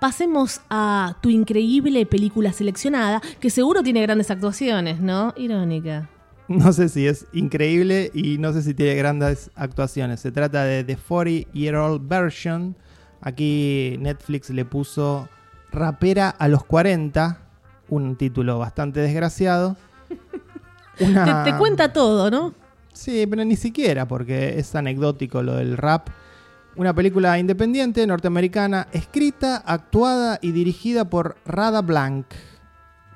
Pasemos a tu increíble película seleccionada, que seguro tiene grandes actuaciones, ¿no? Irónica. No sé si es increíble y no sé si tiene grandes actuaciones. Se trata de The 40 Year Old Version. Aquí Netflix le puso Rapera a los 40, un título bastante desgraciado. Una- Te, te cuenta todo, ¿no? Sí, pero ni siquiera, porque es anecdótico lo del rap. Una película independiente norteamericana, escrita, actuada y dirigida por Rada Blank,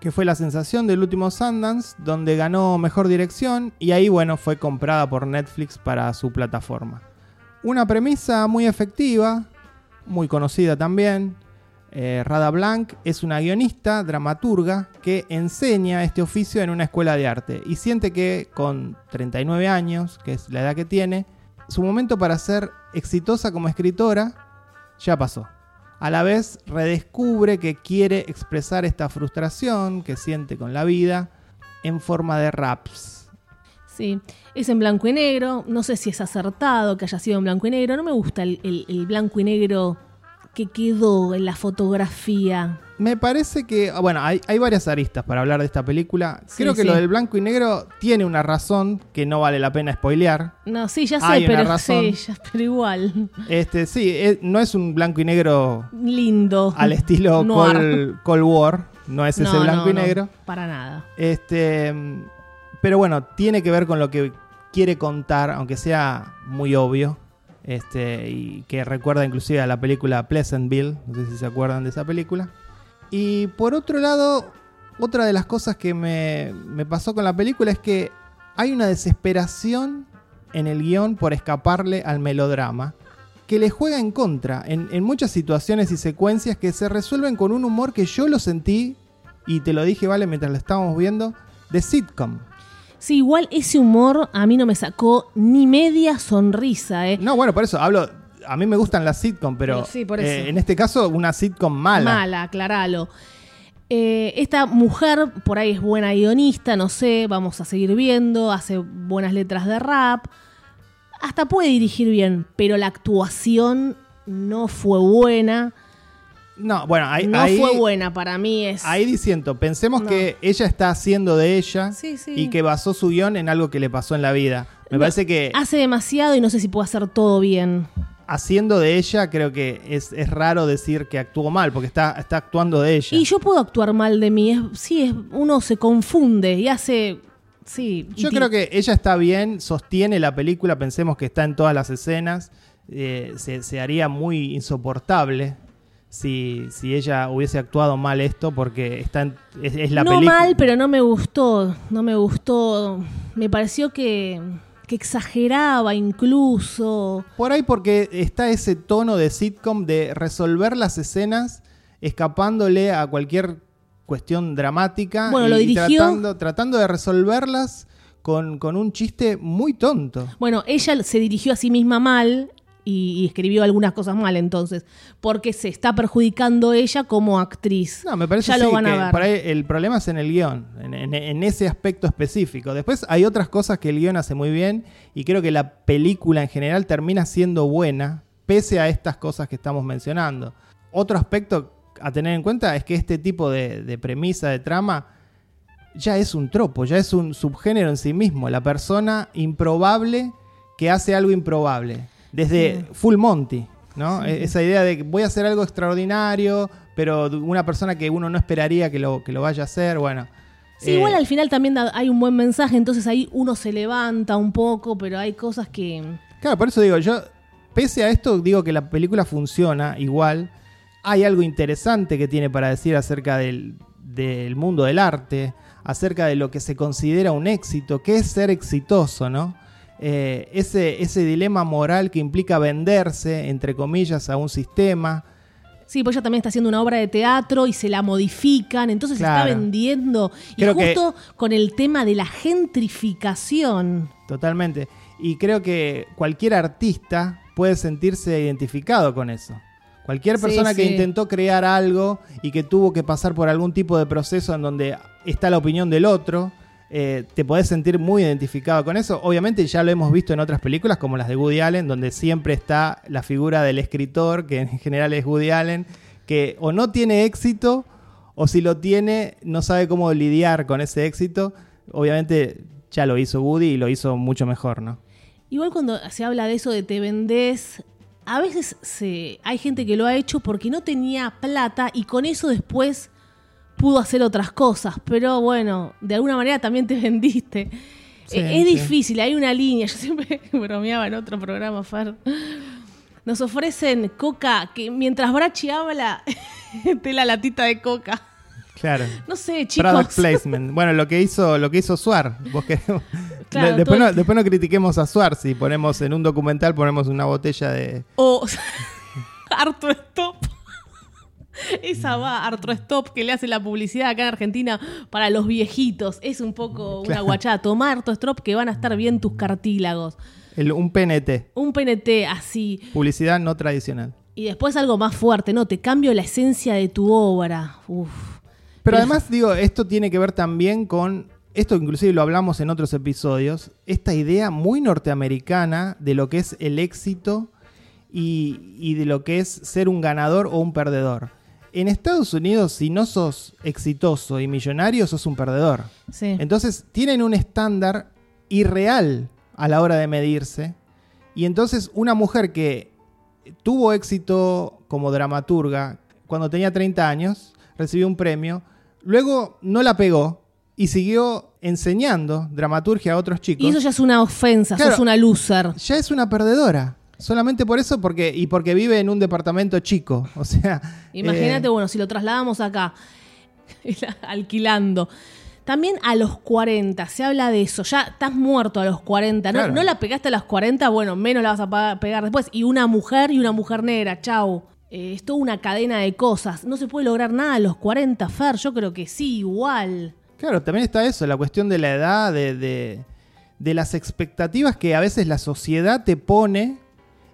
que fue la sensación del último Sundance, donde ganó mejor dirección y ahí, bueno, fue comprada por Netflix para su plataforma. una premisa muy efectiva, muy conocida también. Eh, Rada Blanc es una guionista, dramaturga, que enseña este oficio en una escuela de arte y siente que con 39 años, que es la edad que tiene, su momento para ser exitosa como escritora ya pasó. A la vez redescubre que quiere expresar esta frustración que siente con la vida en forma de raps. Sí, es en blanco y negro. No sé si es acertado que haya sido en blanco y negro. No me gusta el, el- blanco y negro que quedó en la fotografía. Me parece que, bueno, hay, hay varias aristas para hablar de esta película. Sí, Creo que sí. lo del blanco y negro tiene una razón que no vale la pena spoilear. No, sí, ya sé, Hay una pero, razón. sí, ya- pero igual. Este, sí, eh, no es un blanco y negro Lindo. al estilo. Cold, Cold War, no es ese blanco no, y no, negro. para nada. Este, pero bueno, tiene que ver con lo que quiere contar, aunque sea muy obvio. Este, y que recuerda inclusive a la película Pleasantville, no sé si se acuerdan de esa película. Y por otro lado, otra de las cosas que me, me pasó con la película es que hay una desesperación en el guion por escaparle al melodrama que le juega en contra en, en muchas situaciones y secuencias que se resuelven con un humor que yo lo sentí, y te lo dije, vale, mientras lo estábamos viendo, de sitcom. Sí, igual ese humor a mí no me sacó ni media sonrisa, ¿eh? No, bueno, por eso hablo. A mí me gustan las sitcom, pero, Pero sí, por eh, eso. en este caso una sitcom mala. Mala, aclaralo. Eh, esta mujer por ahí es buena guionista, no sé, vamos a seguir viendo, hace buenas letras de rap, hasta puede dirigir bien, pero la actuación no fue buena. No, bueno, ahí, no ahí, fue buena para mí. Es... ahí diciendo, pensemos No. que ella está haciendo de ella Sí, sí. y que basó su guion en algo que le pasó en la vida. Me No, parece que Hace demasiado y no sé si puede hacer todo bien. haciendo de ella, creo que es, es raro decir que actuó mal, porque está, está actuando de ella. Y yo puedo actuar mal de mí. Es, sí, es, uno se confunde y hace. Sí. Yo creo que ella está bien, sostiene la película, pensemos que está en todas las escenas, eh, se, se haría muy insoportable si, si ella hubiese actuado mal esto, porque está en- es, es la no película. mal, pero no me gustó. No me gustó. Me pareció que, que exageraba incluso. Por ahí porque está ese tono de sitcom de resolver las escenas escapándole a cualquier cuestión dramática Bueno, y, lo y dirigió- tratando, tratando de resolverlas con, con un chiste muy tonto. Bueno, ella se dirigió a sí misma mal y, y escribió algunas cosas mal entonces, porque se está perjudicando ella como actriz. No, me parece Ya lo van a que ver. por ahí el problema es en el guion, en, en- en ese aspecto específico. Después hay otras cosas que el guion hace muy bien y creo que la película en general termina siendo buena, pese a estas cosas que estamos mencionando. Otro aspecto a tener en cuenta es que este tipo de, de premisa, de trama, ya es un tropo, ya es un subgénero en sí mismo. La persona improbable que hace algo improbable. Desde Full Monty, ¿no? E- Esa idea de que voy a hacer algo extraordinario, pero una persona que uno no esperaría que lo, que lo vaya a hacer, bueno. Sí, eh, igual al final también hay un buen mensaje, entonces ahí uno se levanta un poco, pero hay cosas que... Claro, por eso digo, yo, pese a esto, digo que la película funciona igual. Hay algo interesante que tiene para decir acerca del, del mundo del arte, acerca de lo que se considera un éxito, que es ser exitoso, ¿no? Eh, ese, ese dilema moral que implica venderse, entre comillas, a un sistema. Sí, pues ella también está haciendo una obra de teatro y se la modifican, entonces se está vendiendo. Y Creo que- justo con el tema de la gentrificación. Totalmente. Y creo que cualquier artista puede sentirse identificado con eso. Cualquier Sí, persona que sí. intentó crear algo y que tuvo que pasar por algún tipo de proceso en donde está la opinión del otro, eh, te podés sentir muy identificado con eso. Obviamente ya lo hemos visto en otras películas como las de Woody Allen, donde siempre está la figura del escritor, que en general es Woody Allen, que o no tiene éxito o si lo tiene no sabe cómo lidiar con ese éxito. Obviamente ya lo hizo Woody y lo hizo mucho mejor, ¿no? Igual cuando se habla de eso de te vendés, a veces hay gente que lo ha hecho porque no tenía plata y con eso después pudo hacer otras cosas. Pero bueno, de alguna manera también te vendiste. Sí, Eh, es sí. difícil, hay una línea. Yo siempre bromeaba en otro programa, Far. Nos ofrecen coca que mientras Brachi habla, te la latita de coca. Claro. No sé, Product chicos. placement. Bueno, lo que hizo, lo que hizo Suar. Vos querés- Claro, después, no, después no critiquemos a Suar si ponemos en un documental ponemos una botella de... O Arto Stop. Esa va, Arto Stop, que le hace la publicidad acá en Argentina para los viejitos. Es un poco una guachada. Toma Arto Stop que van a estar bien tus cartílagos. el- un PNT, Un PNT así. publicidad no tradicional. Y después algo más fuerte, ¿no? Te cambio la esencia de tu obra. Uf. Pero además, digo, esto tiene que ver también con, esto inclusive lo hablamos en otros episodios, esta idea muy norteamericana de lo que es el éxito y, y de lo que es ser un ganador o un perdedor. En Estados Unidos, si no sos exitoso y millonario, sos un perdedor. Sí. Entonces tienen un estándar irreal a la hora de medirse. Y entonces una mujer que tuvo éxito como dramaturga cuando tenía 30 años, recibió un premio, luego no la pegó y siguió enseñando dramaturgia a otros chicos. Y eso ya es una ofensa, Claro. sos una loser. ya es una perdedora. Solamente por eso porque, y porque vive en un departamento chico. O sea. Imagínate, eh, bueno, si lo trasladamos acá, alquilando. También a los 40, se habla de eso. Ya estás muerto a los 40. ¿no? Claro. no la pegaste a los 40, bueno, menos la vas a pegar después. Y una mujer y una mujer negra, chau. Eh, es toda una cadena de cosas. No se puede lograr nada a los 40, Fer. Yo creo que sí, igual. Claro, también está eso, la cuestión de la edad, de, de- de las expectativas que a veces la sociedad te pone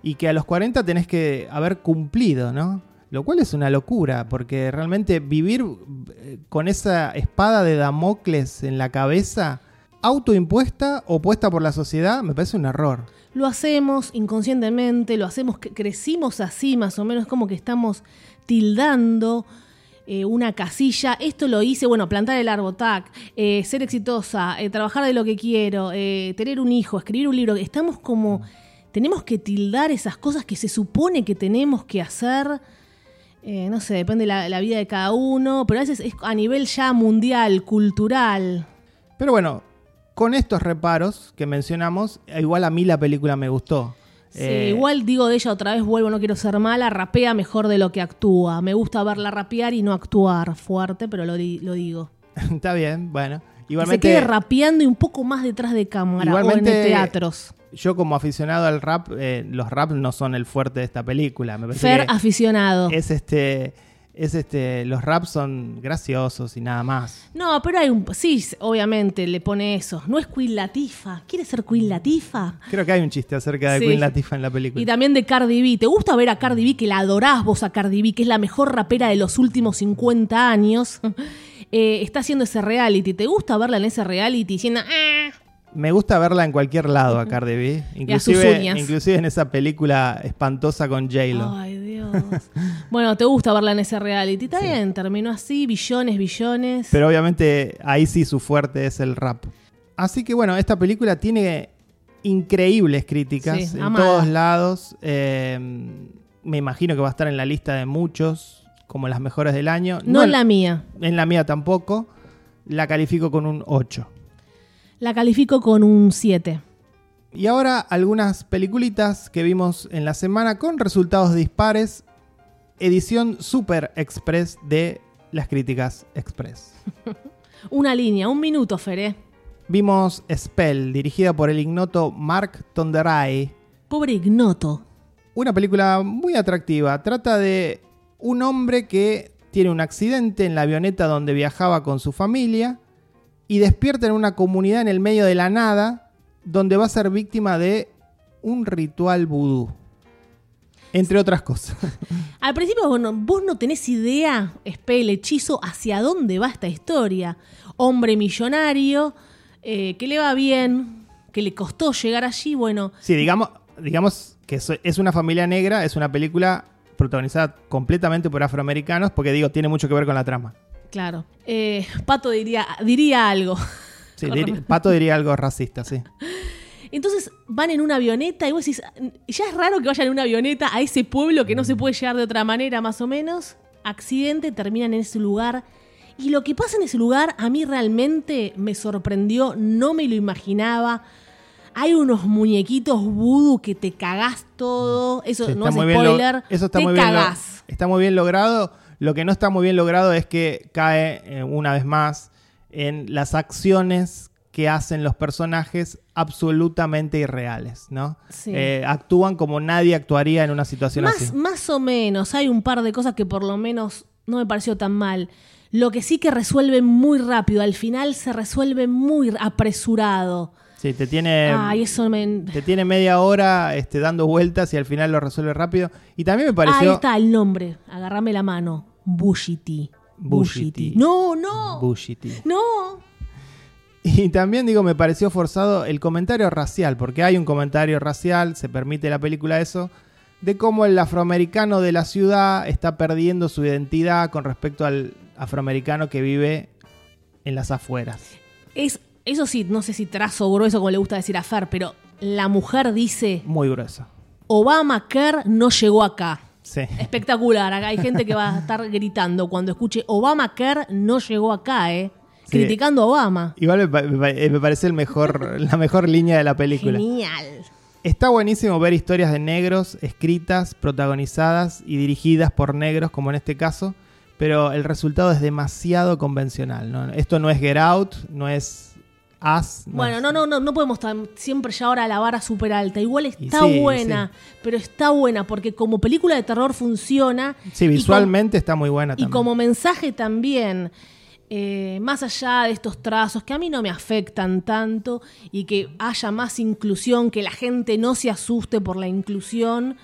y que a los 40 tenés que haber cumplido, ¿no? Lo cual es una locura, porque realmente vivir eh, con esa espada de Damocles en la cabeza, autoimpuesta o puesta por la sociedad, me parece un error. Lo hacemos inconscientemente, lo hacemos, crecimos así más o menos, como que estamos tildando eh, una casilla. Esto lo hice, bueno, plantar el árbol, tac, eh, ser exitosa, eh, trabajar de lo que quiero, tener un hijo, escribir un libro. Estamos como, tenemos que tildar esas cosas que se supone que tenemos que hacer. Eh, no sé, depende de la, la vida de cada uno, pero a veces es a nivel ya mundial, cultural. Pero bueno, con estos reparos que mencionamos, igual a mí la película me gustó. Sí, Eh, igual digo de ella otra vez, vuelvo, no quiero ser mala, rapea mejor de lo que actúa. Me gusta verla rapear y no actuar fuerte, pero lo, di- lo digo. Está bien, bueno. Que Igualmente, se quede rapeando y un poco más detrás de cámara o en teatros. Yo como aficionado al rap, eh, los rap no son el fuerte de esta película. Me parece Fer que aficionado. es este, es este, los raps son graciosos y nada más. No, pero hay un... Sí, obviamente le pone eso. No es Queen Latifa. ¿Quieres ser Queen Latifa? Creo que hay un chiste acerca de Sí. Queen Latifah en la película. Y también de Cardi B. ¿Te gusta ver a Cardi B, que la adorás vos a Cardi B, que es la mejor rapera de los últimos 50 años? Eh, está haciendo ese reality. ¿Te gusta verla en ese reality diciendo... "Ah"? Me gusta verla en cualquier lado a Cardi B, Y a sus inclusive, inclusive en esa película espantosa con J-Lo. Ay, Dios. bueno, ¿te gusta verla en ese reality? Está bien, terminó así, billones, billones. Pero obviamente ahí sí su fuerte es el rap. Así que bueno, esta película tiene increíbles críticas Sí, en amada. todos lados. Eh, me imagino que va a estar en la lista de muchos, como las mejores del año. no en la mía. en la mía tampoco. La califico con un 8. La califico con un 7. Y ahora algunas peliculitas que vimos en la semana con resultados dispares. Edición Super Express de las críticas Express. Una línea, un minuto, Feré. Vimos Spell, dirigida por el ignoto Mark Tonderai. Pobre ignoto. Una película muy atractiva. Trata de un hombre que tiene un accidente en la avioneta donde viajaba con su familia y despierta en una comunidad en el medio de la nada donde va a ser víctima de un ritual vudú. Entre otras cosas. Al principio vos no, vos no tenés idea, Spell, hechizo, hacia dónde va esta historia. Hombre millonario, eh, que le va bien, que le costó llegar allí, bueno, Sí, digamos, digamos que es una familia negra, es una película protagonizada completamente por afroamericanos, porque digo, tiene mucho que ver con la trama. Claro. Eh, Pato diría, diría algo. Sí, Pato diría algo racista, sí. Entonces van en una avioneta y vos decís, ya es raro que vayan en una avioneta a ese pueblo que no se puede llegar de otra manera, más o menos. Accidente, terminan en ese lugar. Y lo que pasa en ese lugar a mí realmente me sorprendió, no me lo imaginaba. Hay unos muñequitos voodoo que te cagás todo. Eso Sí, no es bien spoiler. eso está te muy bien. cagás. está muy bien logrado. Lo que no está muy bien logrado es que cae eh, una vez más en las acciones que hacen los personajes absolutamente irreales, ¿no? Sí. Eh, actúan como nadie actuaría en una situación Más, así. más o menos, hay un par de cosas que por lo menos no me pareció tan mal. Lo que sí que resuelven muy rápido, al final se resuelve muy apresurado. Sí, te tiene, Ay, eso me... te tiene media hora este, dando vueltas y al final lo resuelve rápido. Y también me Ahí pareció... está el nombre, agarrame la mano. Bushiti. Bushiti. No, no. Bullshit. no. Y también digo, me pareció forzado el comentario racial, porque hay un comentario racial, se permite la película eso, de cómo el afroamericano de la ciudad está perdiendo su identidad con respecto al afroamericano que vive en las afueras. Es, eso sí, no sé si trazo grueso como le gusta decir a Fer, pero la mujer dice, Muy grueso. Obamacare no llegó acá. Sí. Espectacular. Acá hay gente que va a estar gritando cuando escuche Obamacare no llegó acá, ¿eh? Sí. Criticando a Obama. Igual me, me parece el mejor, la mejor línea de la película. Genial. Está buenísimo ver historias de negros escritas, protagonizadas y dirigidas por negros, como en este caso, pero el resultado es demasiado convencional. ¿no? Esto no es Get Out, no es Bueno, no, no, no, no podemos estar siempre ya ahora a la vara súper alta. Igual Y está sí, buena, pero está buena porque como película de terror funciona. Sí, y visualmente está muy buena Y también. como mensaje también, eh, más allá de estos trazos que a mí no me afectan tanto y que haya más inclusión, que la gente no se asuste por la inclusión,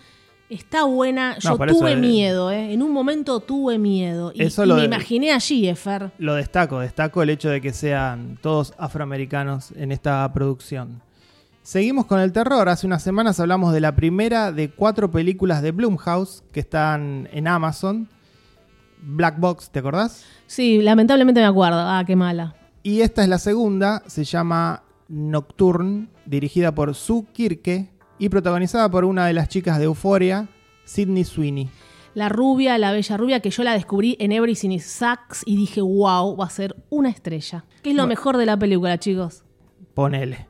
está buena. Yo tuve eh, miedo, ¿eh? En un momento tuve miedo. Y, Eso y lo me de- imaginé allí, Efer. Lo destaco, destaco el hecho de que sean todos afroamericanos en esta producción. Seguimos con el terror. Hace unas semanas hablamos de la primera de cuatro películas de Blumhouse que están en Amazon. Black Box, ¿te acordás? Sí, lamentablemente me acuerdo. Ah, qué mala. Y esta es la segunda, se llama Nocturne, dirigida por Sue Kirke y protagonizada por una de las chicas de Euphoria, Sydney Sweeney. La rubia, la bella rubia, que yo la descubrí en Everything is Sucks y dije, wow, va a ser una estrella. ¿Qué es lo Bueno. mejor de la película, chicos? Ponele.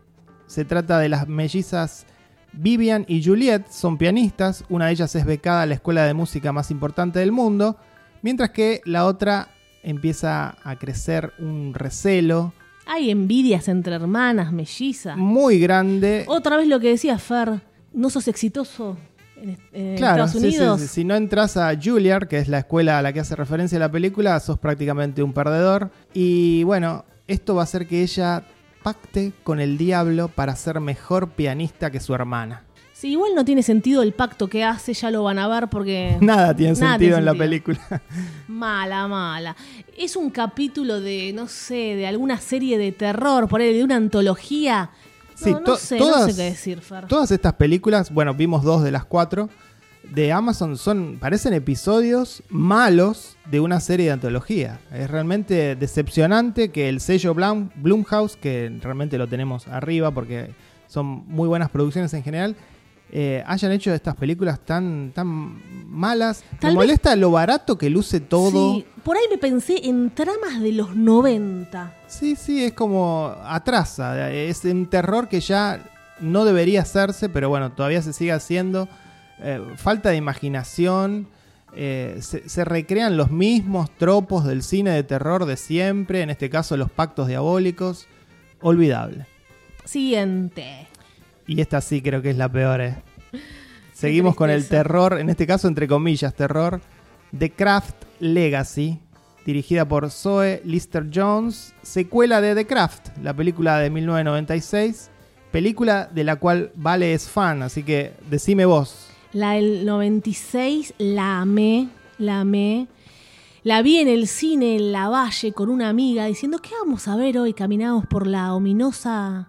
Se trata de las mellizas Vivian y Juliet, son pianistas, una de ellas es becada a la escuela de música más importante del mundo, mientras que la otra empieza a crecer un recelo Hay envidias entre hermanas, mellizas. muy grande. Otra vez lo que decía Fer, ¿no sos exitoso en, Claro, Estados sí, sí, Unidos? sí. si no entras a Juilliard, que es la escuela a la que hace referencia la película, sos prácticamente un perdedor. Y bueno, esto va a hacer que ella pacte con el diablo para ser mejor pianista que su hermana. Sí, igual no tiene sentido el pacto que hace, ya lo van a ver porque... Nada tiene Nada sentido tiene en la película. Mala, mala. Es un capítulo de, no sé, de alguna serie de terror, por ahí, de una antología. No, Sí, no sé, no sé qué decir, Fer. Todas estas películas, bueno, vimos dos de las cuatro de Amazon, son parecen episodios malos de una serie de antología. Es realmente decepcionante que el sello Blum- Blumhouse, que realmente lo tenemos arriba porque son muy buenas producciones en general, eh, hayan hecho estas películas tan, tan malas. Tal Me vez- molesta lo barato que luce todo. Sí, por ahí me pensé en tramas de los 90. Sí, sí, es como atrasa. Es un terror que ya no debería hacerse, pero bueno, todavía se sigue haciendo. Eh, falta de imaginación. eh, se, se recrean los mismos tropos del cine de terror de siempre, en este caso los pactos diabólicos. Olvidable. Siguiente. Y esta sí creo que es la peor. eh. Seguimos con el terror, en este caso entre comillas, terror. The Craft Legacy, dirigida por Zoe Lister Jones, secuela de The Craft, la película de 1996, película de la cual Vale es fan, así que decime vos. La del 96 la amé, la amé. La vi en el cine en la valle con una amiga diciendo, ¿qué vamos a ver hoy? Caminamos por la ominosa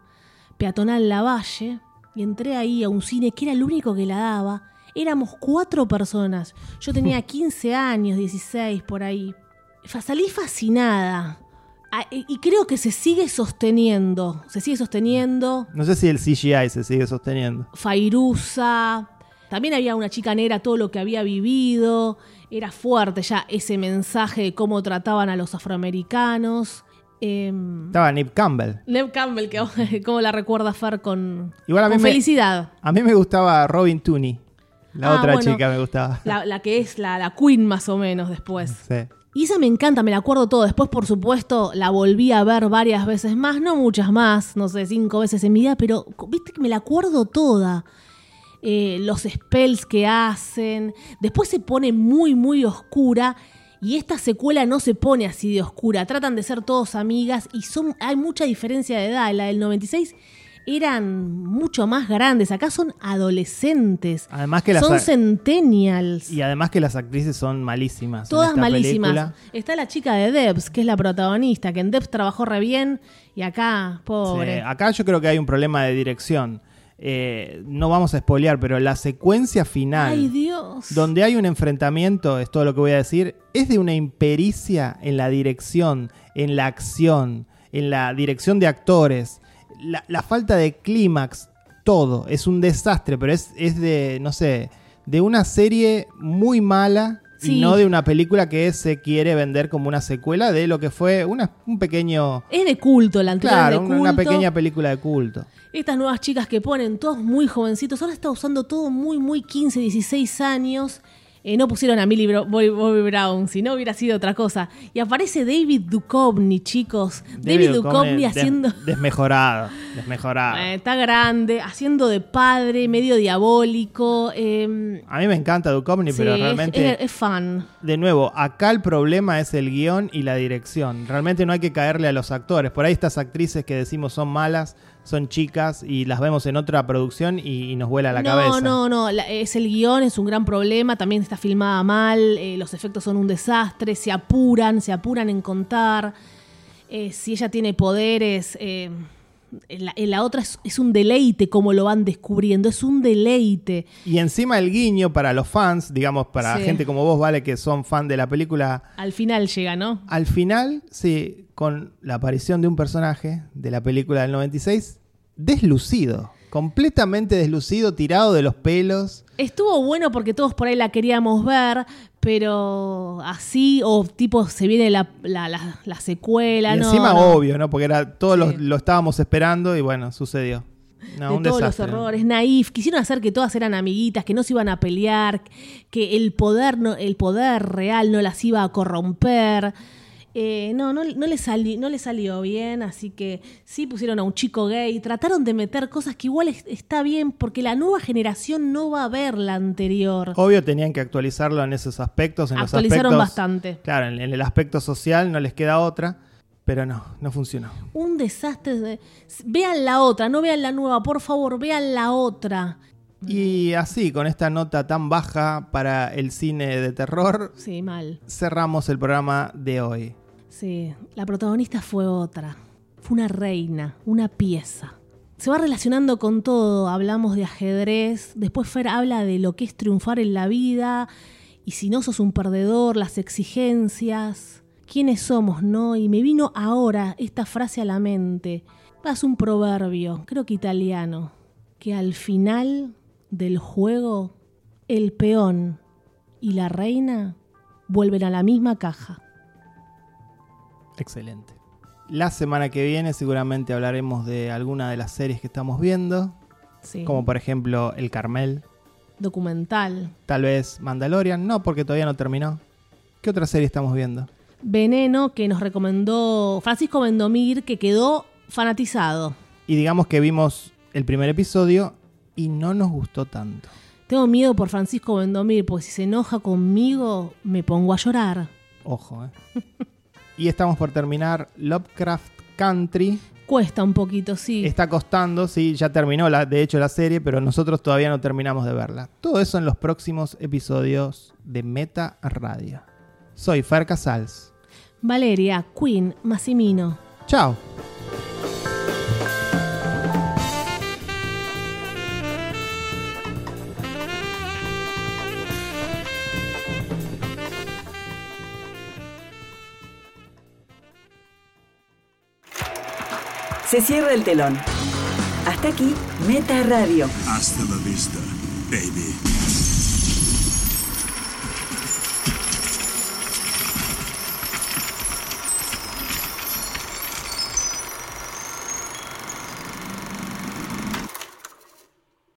peatonal La Valle y entré ahí a un cine que era el único que la daba. Éramos cuatro personas. Yo tenía 15 años, 16 por ahí. Salí fascinada. Ah, y creo que se sigue sosteniendo. Se sigue sosteniendo. No sé si el CGI se sigue sosteniendo. Fairuza. También había una chica negra, todo lo que había vivido. Era fuerte ya ese mensaje de cómo trataban a los afroamericanos. Em, Estaba Nip Campbell. Neve Campbell, que cómo la recuerda Far con, Igual a mí con me- felicidad. A mí me gustaba Robin Tooney. La Ah, otra bueno. chica me gustaba. La, la que es la, la queen más o menos después. Sí. Y esa me encanta, me la acuerdo todo. Después, por supuesto, la volví a ver varias veces más, no muchas más, no sé, cinco veces en mi vida, pero viste que me la acuerdo toda. Eh, los spells que hacen. Después se pone muy, muy oscura. Y esta secuela no se pone así de oscura. Tratan de ser todos amigas y son, hay mucha diferencia de edad. La del 96 eran mucho más grandes. Acá son adolescentes. Además que las son centennials. Y además que las actrices son malísimas. en Todas esta malísimas. película. Está la chica de Debs, que es la protagonista, que en Debs trabajó re bien y acá, pobre. Sí, acá yo creo que hay un problema de dirección. Eh, no vamos a spoilear, pero la secuencia final, Ay, Dios. donde hay un enfrentamiento, es todo lo que voy a decir, es de una impericia en la dirección, en la acción, en la dirección de actores, la, la falta de clímax, todo. Es un desastre, pero es, es de, no sé, de una serie muy mala. Sí. Y no de una película que se quiere vender como una secuela de lo que fue una- un pequeño Es de culto, la anterior Claro, de culto. una pequeña película de culto. Estas nuevas chicas que ponen todos muy jovencitos, ahora está usando todo muy, muy 15, 16 años. Eh, no pusieron a Millie Bro- Bobby, Bobby Brown, si no hubiera sido otra cosa. Y aparece David Duchovny, chicos. David, Duchovny des- haciendo... desmejorado, desmejorado. Eh, está grande, haciendo de padre, medio diabólico. eh, A mí me encanta Duchovny, pero es- realmente, es, es fan. de nuevo, acá el problema es el guion y la dirección. Realmente no hay que caerle a los actores. Por ahí estas actrices que decimos son malas, son chicas y las vemos en otra producción y, y nos vuela la no, cabeza. no, no, la- es el guion, es un gran problema, también está filmada mal, eh, los efectos son un desastre, se apuran, se apuran en contar. Eh, si ella tiene poderes, eh, en, la, en la otra es, es un deleite como lo van descubriendo, es un deleite. Y encima el guiño para los fans, digamos, para Sí. gente como vos, vale, que son fan de la película, Al final llega, ¿no? Al final, sí, con la aparición de un personaje de la película del 96, deslucido, completamente deslucido, tirado de los pelos. Estuvo bueno porque todos por ahí la queríamos ver, pero así, o tipo se viene la, la, la- la secuela, y no, encima, no. obvio, ¿no? Porque era todo lo, estábamos esperando y bueno, sucedió. No, de un todos desastre. los errores, naif, quisieron hacer que todas eran amiguitas, que no se iban a pelear, que el poder, no, el poder real no las iba a corromper. Eh, no, no, no, le sali- no le salió bien, así que sí pusieron a un chico gay, trataron de meter cosas que igual es- está bien, porque la nueva generación no va a ver la anterior. Obvio tenían que actualizarlo en esos aspectos. En los Actualizaron aspectos- bastante. Claro, en, en el aspecto social no les queda otra, pero no, no funcionó. Un desastre. de- Vean la otra, no vean la nueva, por favor, vean la otra. Y así, con esta nota tan baja para el cine de terror, Sí, mal. cerramos el programa de hoy. Sí, la protagonista fue otra. Fue una reina, una pieza. Se va relacionando con todo. Hablamos de ajedrez. Después Fer habla de lo que es triunfar en la vida. Y si no sos un perdedor, las exigencias. ¿Quiénes somos, no? Y me vino ahora esta frase a la mente. Es un proverbio, creo que italiano. Que al final del juego, el peón y la reina vuelven a la misma caja. Excelente. La semana que viene seguramente hablaremos de alguna de las series que estamos viendo, Sí. como por ejemplo El Carmel, documental. tal vez Mandalorian, no porque todavía no terminó. ¿Qué otra serie estamos viendo? Veneno que nos recomendó Francisco Vendomir, que quedó fanatizado. Y digamos que vimos el primer episodio y no nos gustó tanto. Tengo miedo por Francisco Vendomir, porque si se enoja conmigo, me pongo a llorar. Ojo, ¿eh? y estamos por terminar Lovecraft Country. Cuesta un poquito, sí. Está costando, sí, ya terminó la, de hecho la serie, pero nosotros todavía no terminamos de verla. Todo eso en los próximos episodios de Meta Radio. Soy Fer Casals. Valeria, Queen, Massimino. Chao. Se cierra el telón. Hasta aquí, Meta Radio. Hasta la vista, baby.